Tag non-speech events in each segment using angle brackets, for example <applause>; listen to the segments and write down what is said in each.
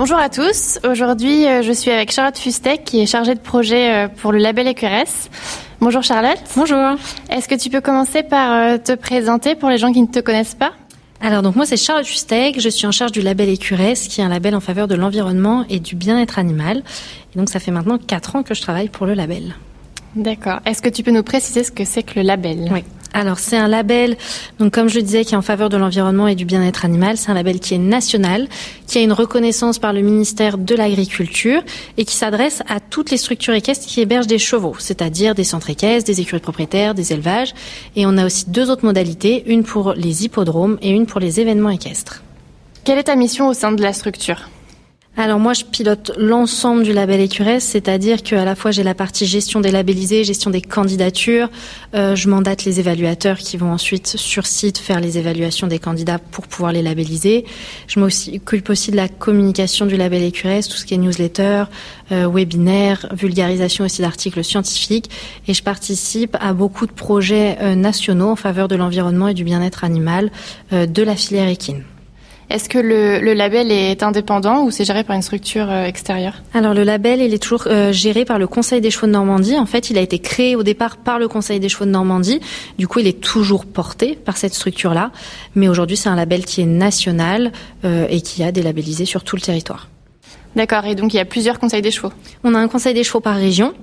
Bonjour à tous. Aujourd'hui, euh, je suis avec Charlotte Fustek qui est chargée de projet euh, pour le label Écuresse. Bonjour Charlotte. Bonjour. Est-ce que tu peux commencer par euh, te présenter pour les gens qui ne te connaissent pas? Alors donc moi c'est Charlotte Fustek, je suis en charge du label Écuresse qui est un label en faveur de l'environnement et du bien-être animal. Et donc ça fait maintenant 4 ans que je travaille pour le label. D'accord. Est-ce que tu peux nous préciser ce que c'est que le label? Oui. Alors c'est un label, donc comme je disais, qui est en faveur de l'environnement et du bien-être animal. C'est un label qui est national, qui a une reconnaissance par le ministère de l'Agriculture et qui s'adresse à toutes les structures équestres qui hébergent des chevaux, c'est-à-dire des centres équestres, des écuries propriétaires, des élevages. Et on a aussi deux autres modalités, une pour les hippodromes et une pour les événements équestres. Quelle est ta mission au sein de la structure? Alors moi, je pilote l'ensemble du label Écuresse, c'est-à-dire qu'à la fois j'ai la partie gestion des labellisés, gestion des candidatures, euh, je mandate les évaluateurs qui vont ensuite sur site faire les évaluations des candidats pour pouvoir les labelliser. Je m'occupe aussi de la communication du label Écuresse, tout ce qui est newsletter, euh, webinaire, vulgarisation aussi d'articles scientifiques, et je participe à beaucoup de projets euh, nationaux en faveur de l'environnement et du bien-être animal de la filière équine. Est-ce que le, label est indépendant ou c'est géré par une structure euh, extérieure? Alors le label, il est toujours euh, géré par le Conseil des chevaux de Normandie. En fait, il a été créé au départ par le Conseil des chevaux de Normandie. Du coup, il est toujours porté par cette structure-là. Mais aujourd'hui, c'est un label qui est national euh, et qui a des labellisés sur tout le territoire. D'accord. Et donc, il y a plusieurs conseils des chevaux? On a un conseil des chevaux par région.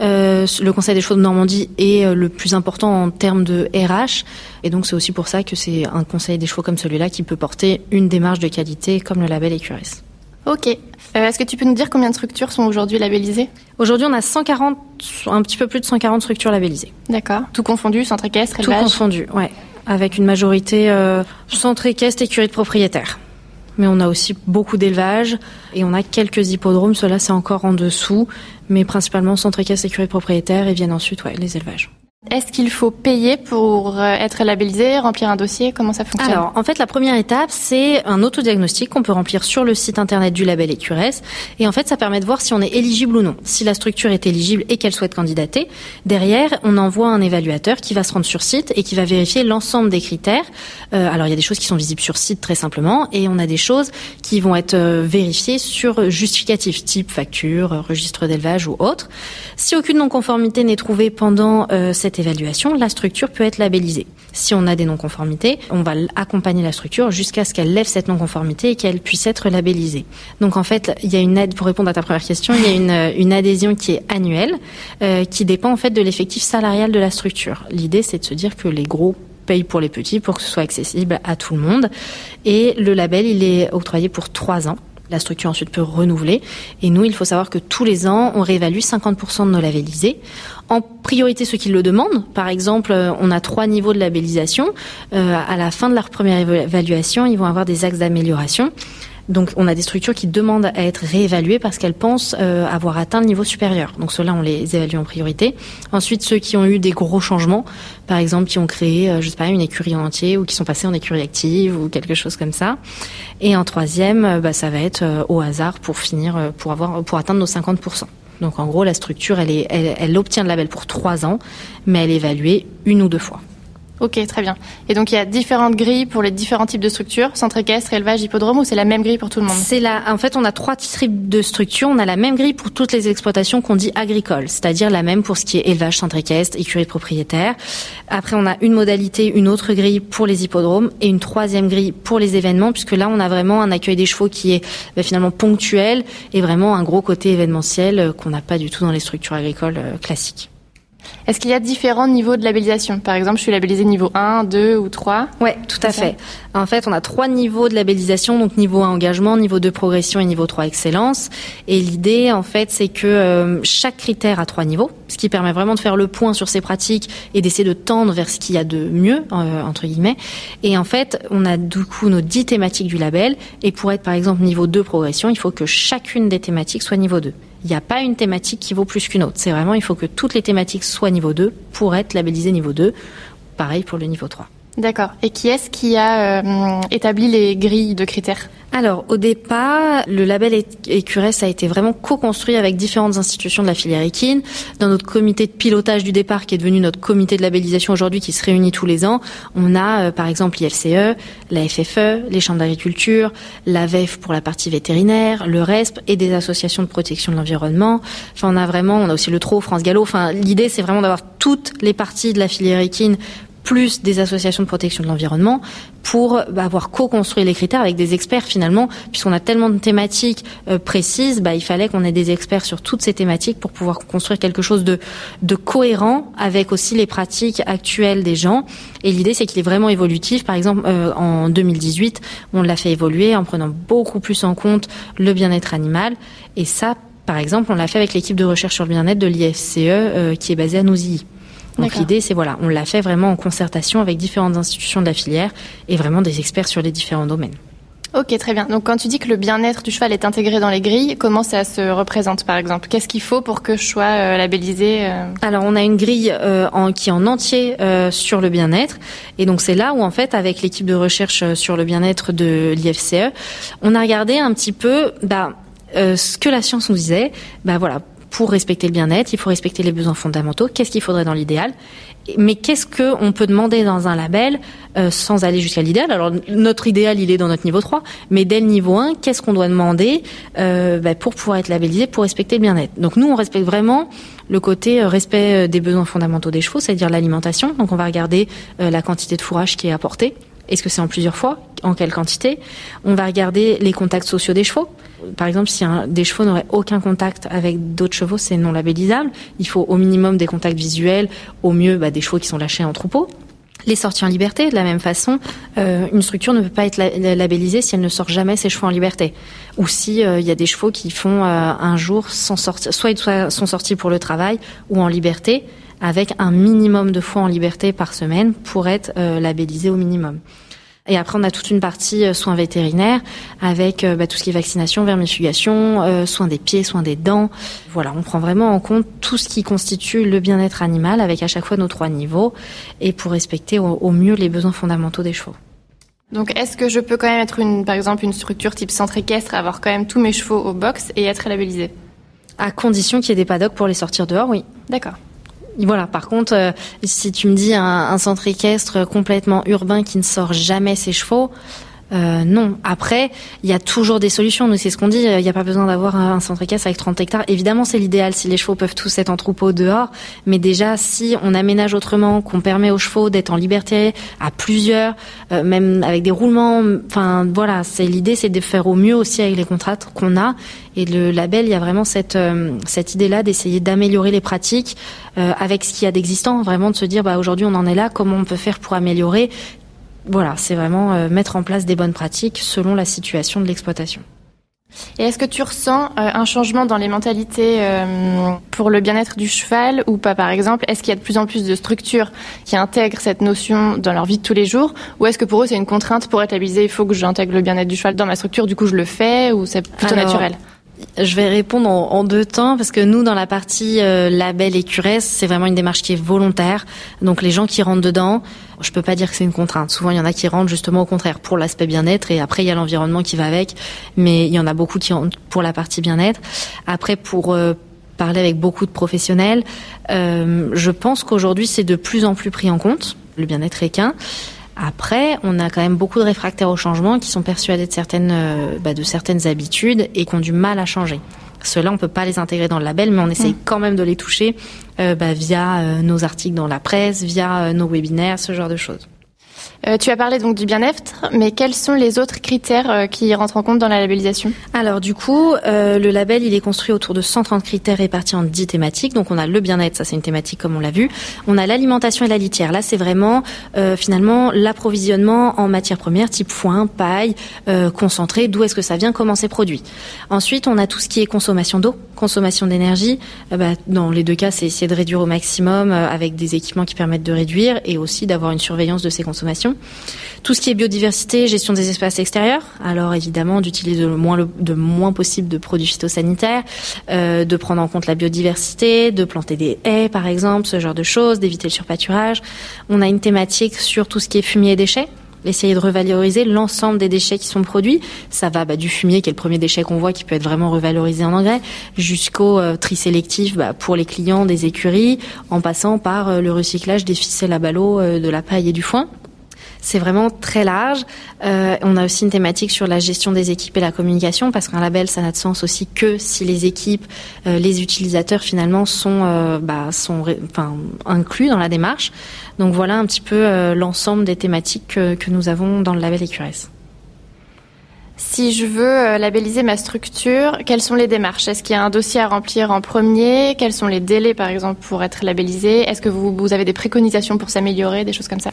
Euh, le Conseil des chevaux de Normandie est euh, le plus important en termes de RH. Et donc, c'est aussi pour ça que c'est un Conseil des chevaux comme celui-là qui peut porter une démarche de qualité comme le label Écuresse. Ok. Euh, est-ce que tu peux nous dire combien de structures sont aujourd'hui labellisées? Aujourd'hui, on a 140, un petit peu plus de 140 structures labellisées. D'accord. Tout confondu, centre équestre, élevage? Tout confondu, ouais. Avec une majorité euh, centre équestre, écurie de propriétaires mais on a aussi beaucoup d'élevage et on a quelques hippodromes. Cela, c'est encore en dessous, mais principalement centre équestre, sécurité propriétaire et viennent ensuite ouais, les élevages. Est-ce qu'il faut payer pour euh, être labellisé, remplir un dossier? Comment ça fonctionne? Alors, en fait, la première étape, c'est un autodiagnostic qu'on peut remplir sur le site internet du label Écuresse. Et en fait, ça permet de voir si on est éligible ou non. Si la structure est éligible et qu'elle souhaite candidater, derrière, on envoie un évaluateur qui va se rendre sur site et qui va vérifier l'ensemble des critères. Euh, alors, il y a des choses qui sont visibles sur site très simplement, et on a des choses qui vont être euh, vérifiées sur justificatif, type facture, registre d'élevage ou autre. Si aucune non-conformité n'est trouvée pendant cette évaluation, la structure peut être labellisée. Si on a des non-conformités, on va accompagner la structure jusqu'à ce qu'elle lève cette non-conformité et qu'elle puisse être labellisée. Donc en fait, il y a une aide pour répondre à ta première question, il y a une, une adhésion qui est annuelle, euh, qui dépend en fait de l'effectif salarial de la structure. L'idée, c'est de se dire que les gros payent pour les petits pour que ce soit accessible à tout le monde. Et le label, il est octroyé pour trois ans. La structure ensuite peut renouveler. Et nous, il faut savoir que tous les ans, on réévalue 50% de nos labellisés. En priorité, ceux qui le demandent. Par exemple, euh, on a trois niveaux de labellisation. Euh, à la fin de leur première évaluation, ils vont avoir des axes d'amélioration. Donc on a des structures qui demandent à être réévaluées parce qu'elles pensent euh, avoir atteint le niveau supérieur. Donc ceux-là, on les évalue en priorité. Ensuite, ceux qui ont eu des gros changements, par exemple, qui ont créé, euh, je sais pas, une écurie en entier ou qui sont passés en écurie active ou quelque chose comme ça. Et en troisième, euh, bah, ça va être au hasard pour finir, pour avoir, pour atteindre nos 50%. Donc en gros, la structure, elle, est, elle, elle obtient le label pour trois ans, mais elle est évaluée une ou deux fois. Ok, très bien. Et donc il y a différentes grilles pour les différents types de structures, centre équestre, élevage, hippodrome, ou c'est la même grille pour tout le monde? C'est la. En fait, on a trois types de structures. On a la même grille pour toutes les exploitations qu'on dit agricoles, c'est-à-dire la même pour ce qui est élevage, centre équestre, écurie de propriétaire. Après, on a une modalité, une autre grille pour les hippodromes et une troisième grille pour les événements, puisque là, on a vraiment un accueil des chevaux qui est bah, finalement ponctuel et vraiment un gros côté événementiel euh, qu'on n'a pas du tout dans les structures agricoles euh, classiques. Est-ce qu'il y a différents niveaux de labellisation? Par exemple, je suis labellisée niveau 1, 2 ou 3 Oui, tout à fait. En fait, on a trois niveaux de labellisation, donc niveau 1 engagement, niveau 2 progression et niveau 3 excellence. Et l'idée, en fait, c'est que euh, chaque critère a trois niveaux. Ce qui permet vraiment de faire le point sur ces pratiques et d'essayer de tendre vers ce qu'il y a de mieux, euh, entre guillemets. Et en fait, on a du coup nos 10 thématiques du label, et pour être par exemple niveau 2 progression, il faut que chacune des thématiques soit niveau 2. Il n'y a pas une thématique qui vaut plus qu'une autre. C'est vraiment, il faut que toutes les thématiques soient niveau 2 pour être labellisées niveau 2. Pareil pour le niveau 3. D'accord. Et qui est-ce qui a euh, établi les grilles de critères alors, au départ, le label Écuresse a été vraiment co-construit avec différentes institutions de la filière équine. Dans notre comité de pilotage du départ, qui est devenu notre comité de labellisation aujourd'hui, qui se réunit tous les ans, on a euh, par exemple l'IFCE, la FFE, les chambres d'agriculture, la VEF pour la partie vétérinaire, le RESP et des associations de protection de l'environnement. Enfin, on a vraiment, on a aussi le TRO, France Gallo. Enfin, l'idée, c'est vraiment d'avoir toutes les parties de la filière équine plus des associations de protection de l'environnement pour bah, avoir co-construit les critères avec des experts finalement, puisqu'on a tellement de thématiques euh, précises, bah, il fallait qu'on ait des experts sur toutes ces thématiques pour pouvoir construire quelque chose de, de cohérent avec aussi les pratiques actuelles des gens. Et l'idée, c'est qu'il est vraiment évolutif. Par exemple, euh, en 2018, on l'a fait évoluer en prenant beaucoup plus en compte le bien-être animal. Et ça, par exemple, on l'a fait avec l'équipe de recherche sur le bien-être de l'IFCE euh, qui est basée à Nouzilly. Donc l'idée, c'est voilà, on l'a fait vraiment en concertation avec différentes institutions de la filière et vraiment des experts sur les différents domaines. Ok, très bien. Donc quand tu dis que le bien-être du cheval est intégré dans les grilles, comment ça se représente par exemple? Qu'est-ce qu'il faut pour que je sois euh, labellisé euh? Alors on a une grille euh, en, qui est en entier sur le bien-être et donc c'est là où en fait avec l'équipe de recherche sur le bien-être de l'IFCE, on a regardé un petit peu bah, ce que la science nous disait. Bah voilà, pour respecter le bien-être, il faut respecter les besoins fondamentaux. Qu'est-ce qu'il faudrait dans l'idéal? Mais qu'est-ce que on peut demander dans un label euh, sans aller jusqu'à l'idéal? Alors notre idéal, il est dans notre niveau 3, mais dès le niveau 1, qu'est-ce qu'on doit demander euh, bah, pour pouvoir être labellisé, pour respecter le bien-être? Donc nous, on respecte vraiment le côté euh, respect des besoins fondamentaux des chevaux, c'est-à-dire l'alimentation. Donc on va regarder la quantité de fourrage qui est apportée. Est-ce que c'est en plusieurs fois En quelle quantité? On va regarder les contacts sociaux des chevaux. Par exemple, si un, des chevaux n'auraient aucun contact avec d'autres chevaux, c'est non labellisable. Il faut au minimum des contacts visuels, au mieux bah, des chevaux qui sont lâchés en troupeau. Les sorties en liberté, de la même façon, euh, une structure ne peut pas être labellisée si elle ne sort jamais ses chevaux en liberté. Ou si euh, il y a des chevaux qui font euh, un jour sans soit ils sont sortis pour le travail ou en liberté, avec un minimum de fois en liberté par semaine pour être labellisés au minimum. Et après, on a toute une partie euh, soins vétérinaires avec euh, bah, tout ce qui est vaccination, vermifugation, euh, soins des pieds, soins des dents. Voilà, on prend vraiment en compte tout ce qui constitue le bien-être animal avec à chaque fois nos trois niveaux et pour respecter au, mieux les besoins fondamentaux des chevaux. Donc, est-ce que je peux quand même être une, par exemple, une structure type centre équestre, avoir quand même tous mes chevaux au box et être labellisé À condition qu'il y ait des paddocks pour les sortir dehors, oui. D'accord. Voilà. Par contre, euh, si tu me dis un, un, centre équestre complètement urbain qui ne sort jamais ses chevaux, euh, non. Après, il y a toujours des solutions. Nous, c'est ce qu'on dit. Il n'y a pas besoin d'avoir un centre équestre avec 30 hectares. Évidemment, c'est l'idéal si les chevaux peuvent tous être en troupeau dehors. Mais déjà, si on aménage autrement, qu'on permet aux chevaux d'être en liberté à plusieurs, euh, même avec des roulements. Enfin, voilà. C'est l'idée, c'est de faire au mieux aussi avec les contrats qu'on a. Et le label, il y a vraiment cette euh, cette idée-là d'essayer d'améliorer les pratiques avec ce qu'il y a d'existant. Vraiment de se dire, bah aujourd'hui, on en est là. Comment on peut faire pour améliorer voilà, c'est vraiment euh, mettre en place des bonnes pratiques selon la situation de l'exploitation. Et est-ce que tu ressens euh, un changement dans les mentalités euh, pour le bien-être du cheval ou pas par exemple? Est-ce qu'il y a de plus en plus de structures qui intègrent cette notion dans leur vie de tous les jours? Ou est-ce que pour eux c'est une contrainte pour être il faut que j'intègre le bien-être du cheval dans ma structure, du coup je le fais ou c'est plutôt naturel? Je vais répondre en, deux temps parce que nous, dans la partie euh, label et curesse, c'est vraiment une démarche qui est volontaire. Donc les gens qui rentrent dedans, je peux pas dire que c'est une contrainte. Souvent, il y en a qui rentrent justement au contraire pour l'aspect bien-être et après il y a l'environnement qui va avec. Mais il y en a beaucoup qui rentrent pour la partie bien-être. Après, pour euh, parler avec beaucoup de professionnels, euh, je pense qu'aujourd'hui c'est de plus en plus pris en compte le bien-être équin. Après, on a quand même beaucoup de réfractaires au changement qui sont persuadés de certaines, euh, bah, de certaines habitudes et qui ont du mal à changer. Ceux-là, on peut pas les intégrer dans le label, mais on essaye mm. quand même de les toucher euh, bah, via euh, nos articles dans la presse, via nos webinaires, ce genre de choses. Euh, tu as parlé donc du bien-être, mais quels sont les autres critères euh, qui rentrent en compte dans la labellisation? Alors du coup, euh, le label il est construit autour de 130 critères répartis en 10 thématiques. Donc on a le bien-être, ça c'est une thématique comme on l'a vu. On a l'alimentation et la litière. Là c'est vraiment finalement l'approvisionnement en matières premières type foin, paille, concentré. D'où est-ce que ça vient, comment c'est produit? Ensuite on a tout ce qui est consommation d'eau, consommation d'énergie. Bah, dans les deux cas c'est essayer de réduire au maximum avec des équipements qui permettent de réduire et aussi d'avoir une surveillance de ces consommations. Tout ce qui est biodiversité, gestion des espaces extérieurs. Alors évidemment d'utiliser le moins, moins possible de produits phytosanitaires, euh, de prendre en compte la biodiversité, de planter des haies par exemple, ce genre de choses, d'éviter le surpâturage. On a une thématique sur tout ce qui est fumier et déchets essayer de revaloriser l'ensemble des déchets qui sont produits. Ça va bah, du fumier, qui est le premier déchet qu'on voit, qui peut être vraiment revalorisé en engrais, jusqu'au euh, tri sélectif bah, pour les clients des écuries, en passant par euh, le recyclage des ficelles à ballots, euh, de la paille et du foin. C'est vraiment très large. Euh, on a aussi une thématique sur la gestion des équipes et la communication, parce qu'un label, ça n'a de sens aussi que si les équipes, euh, les utilisateurs finalement sont, euh, bah, sont enfin, inclus dans la démarche. Donc voilà un petit peu l'ensemble des thématiques que, que nous avons dans le label EQRS. Si je veux euh, labelliser ma structure, quelles sont les démarches? Est-ce qu'il y a un dossier à remplir en premier? Quels sont les délais, par exemple, pour être labellisé? Est-ce que vous, avez des préconisations pour s'améliorer, des choses comme ça.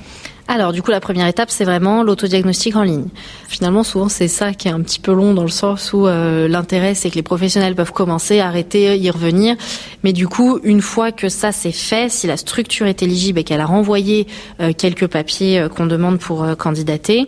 Alors, du coup, la première étape, c'est vraiment l'autodiagnostic en ligne. Finalement, souvent, c'est ça qui est un petit peu long dans le sens où euh, l'intérêt, c'est que les professionnels peuvent commencer, arrêter, y revenir. Mais du coup, une fois que ça c'est fait, si la structure est éligible et qu'elle a renvoyé euh, quelques papiers qu'on demande pour candidater,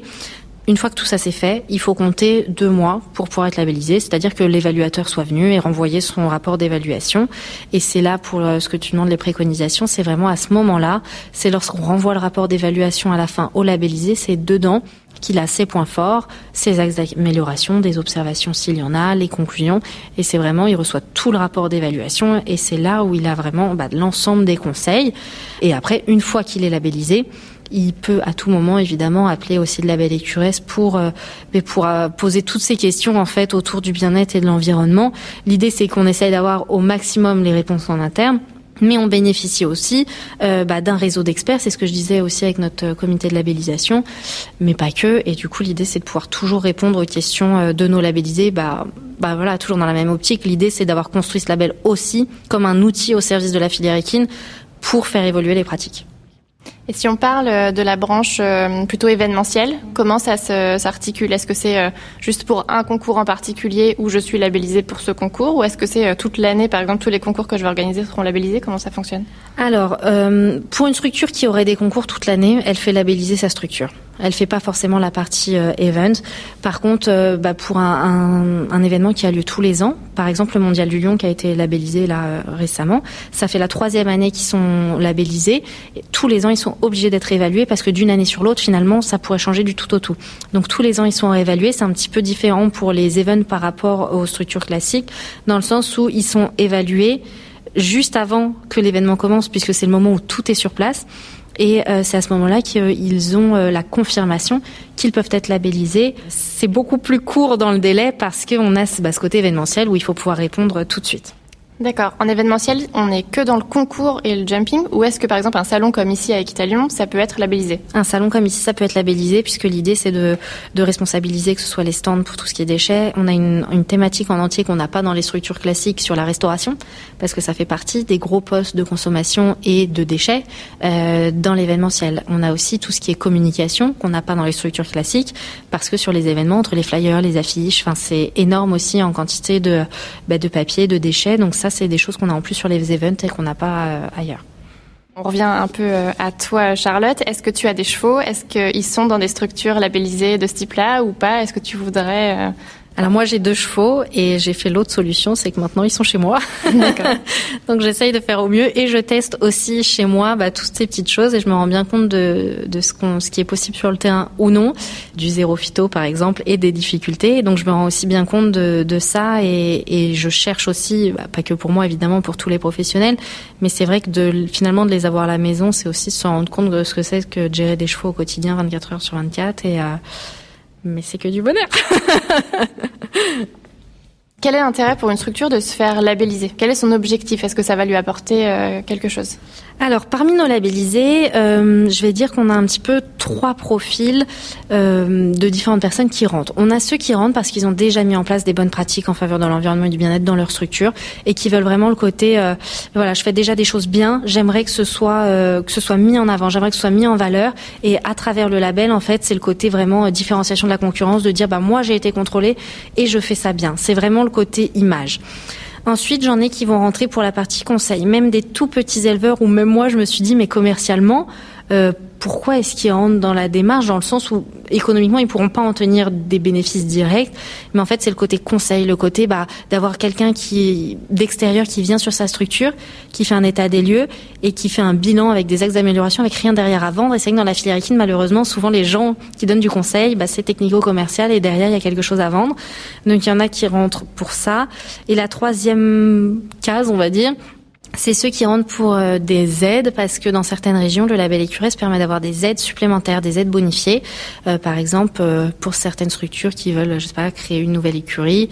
une fois que tout ça s'est fait, il faut compter deux mois pour pouvoir être labellisé, c'est-à-dire que l'évaluateur soit venu et renvoyer son rapport d'évaluation. Et c'est là, pour euh, ce que tu demandes, les préconisations, c'est vraiment à ce moment-là, c'est lorsqu'on renvoie le rapport d'évaluation à la fin au labellisé, c'est dedans qu'il a ses points forts, ses axes d'amélioration, des observations s'il y en a, les conclusions. Et c'est vraiment, il reçoit tout le rapport d'évaluation et c'est là où il a vraiment bah, l'ensemble des conseils. Et après, une fois qu'il est labellisé, il peut à tout moment évidemment appeler aussi de la belle écuresse pour euh, pour euh, poser toutes ces questions en fait autour du bien-être et de l'environnement. L'idée c'est qu'on essaye d'avoir au maximum les réponses en interne. Mais on bénéficie aussi euh, bah, d'un réseau d'experts, c'est ce que je disais aussi avec notre comité de labellisation, mais pas que. Et du coup, l'idée c'est de pouvoir toujours répondre aux questions de nos labellisés. Bah, bah voilà, toujours dans la même optique. L'idée c'est d'avoir construit ce label aussi comme un outil au service de la filière équine pour faire évoluer les pratiques. Et si on parle euh, de la branche euh, plutôt événementielle, comment ça s'articule? Est-ce que c'est euh, juste pour un concours en particulier où je suis labellisée pour ce concours? Ou est-ce que c'est toute l'année, par exemple, tous les concours que je vais organiser seront labellisés? Comment ça fonctionne? Alors, pour une structure qui aurait des concours toute l'année, elle fait labelliser sa structure. Elle fait pas forcément la partie event. Par contre, bah, pour un, événement qui a lieu tous les ans, par exemple le Mondial du Lion qui a été labellisé là récemment, ça fait la troisième année qu'ils sont labellisés. Tous les ans, ils sont obligés d'être évalués parce que d'une année sur l'autre, finalement, ça pourrait changer du tout au tout. Donc tous les ans, ils sont réévalués. C'est un petit peu différent pour les events par rapport aux structures classiques, dans le sens où ils sont évalués juste avant que l'événement commence, puisque c'est le moment où tout est sur place. Et euh, c'est à ce moment-là qu'ils ont euh, la confirmation qu'ils peuvent être labellisés. C'est beaucoup plus court dans le délai parce qu'on a bah, ce côté événementiel où il faut pouvoir répondre tout de suite. D'accord. En événementiel, on n'est que dans le concours et le jumping ou est-ce que par exemple un salon comme ici à Equitalion, ça peut être labellisé? Un salon comme ici, ça peut être labellisé puisque l'idée c'est de, responsabiliser que ce soit les stands pour tout ce qui est déchets. On a une, thématique en entier qu'on n'a pas dans les structures classiques sur la restauration parce que ça fait partie des gros postes de consommation et de déchets euh, dans l'événementiel. On a aussi tout ce qui est communication qu'on n'a pas dans les structures classiques parce que sur les événements, entre les flyers, les affiches, c'est énorme aussi en quantité de, bah, de papier, de déchets. Donc c'est des choses qu'on a en plus sur les events et qu'on n'a pas euh, ailleurs. On revient un peu euh, à toi, Charlotte. Est-ce que tu as des chevaux? Est-ce qu'ils sont dans des structures labellisées de ce type-là ou pas? Est-ce que tu voudrais euh, alors moi j'ai deux chevaux et j'ai fait l'autre solution, c'est que maintenant ils sont chez moi. <laughs> Donc j'essaye de faire au mieux et je teste aussi chez moi bah, toutes ces petites choses et je me rends bien compte de, de ce, qu'on, ce qui est possible sur le terrain ou non, du zéro phyto par exemple et des difficultés. Donc je me rends aussi bien compte de, de ça et, et, je cherche aussi, bah, pas que pour moi évidemment, pour tous les professionnels, mais c'est vrai que de, finalement de les avoir à la maison, c'est aussi se rendre compte de ce que c'est que de gérer des chevaux au quotidien 24 heures sur 24 et euh, mais c'est que du bonheur. <laughs> Quel est l'intérêt pour une structure de se faire labelliser? Quel est son objectif? Est-ce que ça va lui apporter euh, quelque chose? Alors, parmi nos labellisés, euh, je vais dire qu'on a un petit peu trois profils euh, de différentes personnes qui rentrent. On a ceux qui rentrent parce qu'ils ont déjà mis en place des bonnes pratiques en faveur de l'environnement et du bien-être dans leur structure et qui veulent vraiment le côté, voilà, je fais déjà des choses bien, j'aimerais que ce soit que ce soit mis en avant, j'aimerais que ce soit mis en valeur et à travers le label, en fait, c'est le côté vraiment différenciation de la concurrence, de dire, bah moi j'ai été contrôlé et je fais ça bien. C'est vraiment le côté image. Ensuite, j'en ai qui vont rentrer pour la partie conseil, même des tout petits éleveurs où même moi je me suis dit mais commercialement, euh, pourquoi est-ce qu'ils rentrent dans la démarche dans le sens où économiquement ils pourront pas en tenir des bénéfices directs, mais en fait c'est le côté conseil, le côté bah, d'avoir quelqu'un qui d'extérieur qui vient sur sa structure, qui fait un état des lieux et qui fait un bilan avec des axes d'amélioration avec rien derrière à vendre. Et c'est que dans la filière équine malheureusement souvent les gens qui donnent du conseil, bah, c'est technico-commercial et derrière il y a quelque chose à vendre. Donc il y en a qui rentrent pour ça. Et la troisième case, on va dire, c'est ceux qui rentrent pour euh, des aides parce que dans certaines régions, le label écuresse permet d'avoir des aides supplémentaires, des aides bonifiées. Euh, par exemple, euh, pour certaines structures qui veulent, je sais pas, créer une nouvelle écurie,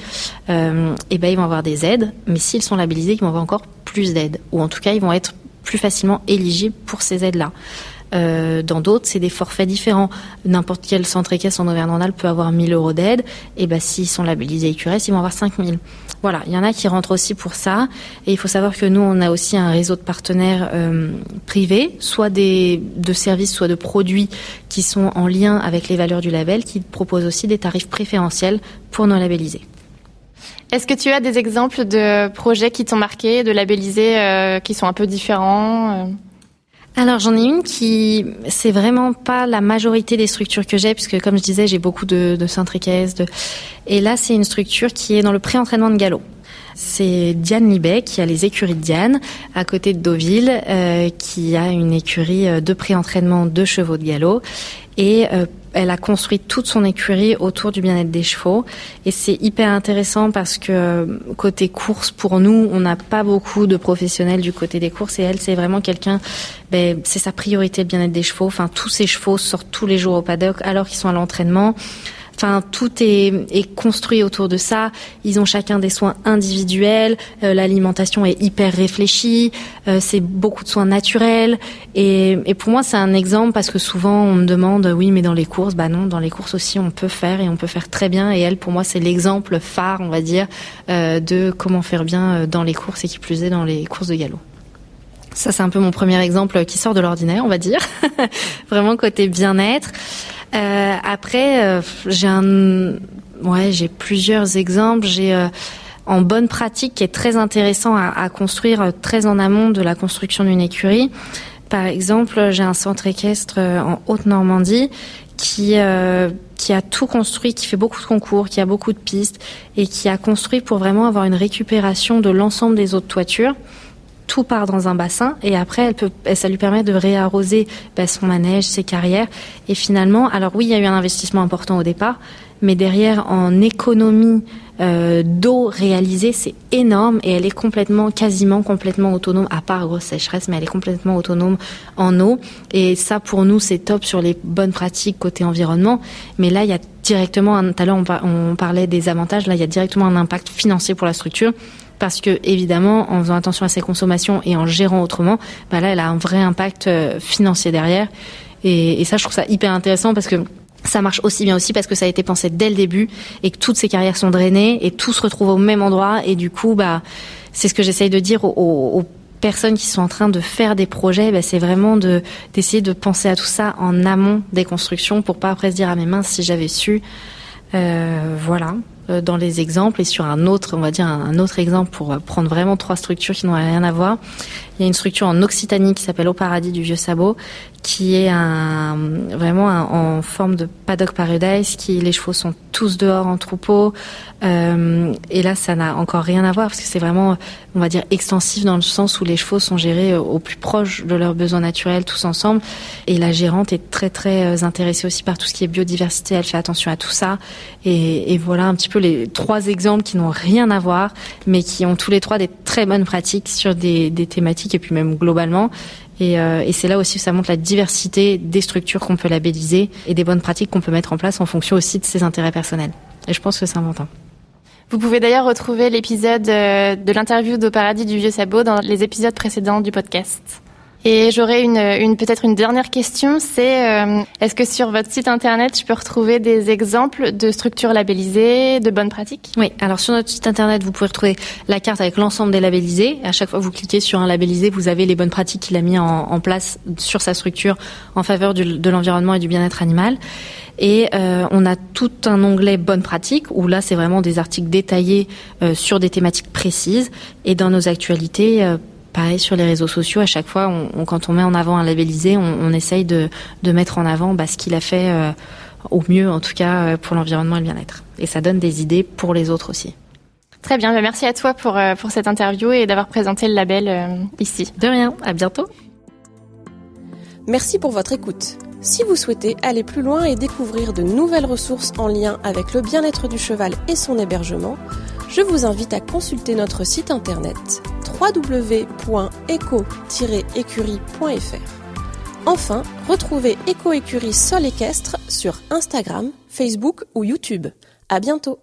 euh, et eh ben ils vont avoir des aides. Mais s'ils sont labellisés, ils vont avoir encore plus d'aides, ou en tout cas, ils vont être plus facilement éligibles pour ces aides-là. Euh, dans d'autres, c'est des forfaits différents. N'importe quel centre équestre en Auvergne-Rhône-Alpes peut avoir 1000 euros d'aide. Et ben, s'ils sont labellisés écuresse, ils vont avoir 5000. Voilà, il y en a qui rentrent aussi pour ça. Et il faut savoir que nous, on a aussi un réseau de partenaires euh, privés, soit des, de services, soit de produits qui sont en lien avec les valeurs du label, qui proposent aussi des tarifs préférentiels pour nos labellisés. Est-ce que tu as des exemples de projets qui t'ont marqué, de labellisés euh, qui sont un peu différents alors j'en ai une qui c'est vraiment pas la majorité des structures que j'ai puisque comme je disais j'ai beaucoup de, de centres de... et là c'est une structure qui est dans le pré-entraînement de galop. C'est Diane Libet qui a les écuries de Diane à côté de Deauville, euh, qui a une écurie euh, de pré-entraînement de chevaux de galop et euh, elle a construit toute son écurie autour du bien-être des chevaux. Et c'est hyper intéressant parce que côté course pour nous on n'a pas beaucoup de professionnels du côté des courses. Et elle c'est vraiment quelqu'un ben, c'est sa priorité le bien-être des chevaux. Enfin tous ces chevaux sortent tous les jours au paddock alors qu'ils sont à l'entraînement Enfin, tout est, est, construit autour de ça. Ils ont chacun des soins individuels. Euh, l'alimentation est hyper réfléchie. Euh, c'est beaucoup de soins naturels. Et, et pour moi, c'est un exemple parce que souvent on me demande, oui, mais dans les courses, bah non, dans les courses aussi, on peut faire et on peut faire très bien. Et elle, pour moi, c'est l'exemple phare, on va dire, euh, de comment faire bien dans les courses et qui plus est dans les courses de galop. Ça, c'est un peu mon premier exemple qui sort de l'ordinaire, on va dire. <laughs> Vraiment côté bien-être. Euh, après, euh, j'ai un, ouais, j'ai plusieurs exemples. J'ai euh, en bonne pratique qui est très intéressant à, à, construire très en amont de la construction d'une écurie. Par exemple, j'ai un centre équestre en Haute-Normandie qui qui a tout construit, qui fait beaucoup de concours, qui a beaucoup de pistes et qui a construit pour vraiment avoir une récupération de l'ensemble des autres toitures tout part dans un bassin et après elle peut, ça lui permet de réarroser bah, son manège, ses carrières et finalement, alors oui, il y a eu un investissement important au départ, mais derrière en économie euh, d'eau réalisée, c'est énorme et elle est complètement, quasiment complètement autonome, à part grosse sécheresse, mais elle est complètement autonome en eau. Et ça, pour nous, c'est top sur les bonnes pratiques côté environnement. Mais là, il y a directement, tout à l'heure, on parlait des avantages, là, il y a directement un impact financier pour la structure parce que évidemment, en faisant attention à ses consommations et en gérant autrement, bah là, elle a un vrai impact euh, financier derrière. Et, ça, je trouve ça hyper intéressant parce que ça marche aussi bien aussi parce que ça a été pensé dès le début et que toutes ces carrières sont drainées et tout se retrouve au même endroit et du coup, bah, c'est ce que j'essaye de dire aux, personnes qui sont en train de faire des projets, bah, c'est vraiment de d'essayer de penser à tout ça en amont des constructions pour pas après se dire ah mes mains si j'avais su. Euh, voilà. Euh, dans les exemples et sur un autre, on va dire un autre exemple pour prendre vraiment trois structures qui n'ont rien à voir. Il y a une structure en Occitanie qui s'appelle Au Paradis du Vieux Sabot, qui est vraiment en forme de paddock paradise, qui les chevaux sont tous dehors en troupeau. Euh, et là, ça n'a encore rien à voir parce que c'est vraiment, on va dire, extensif dans le sens où les chevaux sont gérés au plus proche de leurs besoins naturels tous ensemble. Et la gérante est très très euh, intéressée aussi par tout ce qui est biodiversité. Elle fait attention à tout ça. Et voilà un petit peu les trois exemples qui n'ont rien à voir, mais qui ont tous les trois des très bonnes pratiques sur des, des thématiques et puis même globalement. Et, euh, et c'est là aussi où ça montre la diversité des structures qu'on peut labelliser et des bonnes pratiques qu'on peut mettre en place en fonction aussi de ses intérêts personnels. Et je pense que c'est important. Vous pouvez d'ailleurs retrouver l'épisode euh, de l'interview d'Au Paradis du Vieux Sabot dans les épisodes précédents du podcast. Et j'aurais une, une peut-être une dernière question, c'est euh, est-ce que sur votre site internet, je peux retrouver des exemples de structures labellisées, de bonnes pratiques? Oui, alors sur notre site internet, vous pouvez retrouver la carte avec l'ensemble des labellisés. À chaque fois que vous cliquez sur un labellisé, vous avez les bonnes pratiques qu'il a mis en, place sur sa structure en faveur de l'environnement et du bien-être animal. Et euh, on a tout un onglet bonnes pratiques où là c'est vraiment des articles détaillés euh, sur des thématiques précises. Et dans nos actualités, euh, pareil sur les réseaux sociaux, à chaque fois, on, on, quand on met en avant un labellisé, on, on essaye de, de, mettre en avant bah, ce qu'il a fait euh, au mieux, en tout cas euh, pour l'environnement et le bien-être. Et ça donne des idées pour les autres aussi. Très bien, bah, merci à toi pour, euh, pour cette interview et d'avoir présenté le label ici. De rien, à bientôt. Merci pour votre écoute. Si vous souhaitez aller plus loin et découvrir de nouvelles ressources en lien avec le bien-être du cheval et son hébergement, je vous invite à consulter notre site internet www.eco-écurie.fr. Enfin, retrouvez Éco Écurie Sol Équestre sur Instagram, Facebook ou YouTube. À bientôt!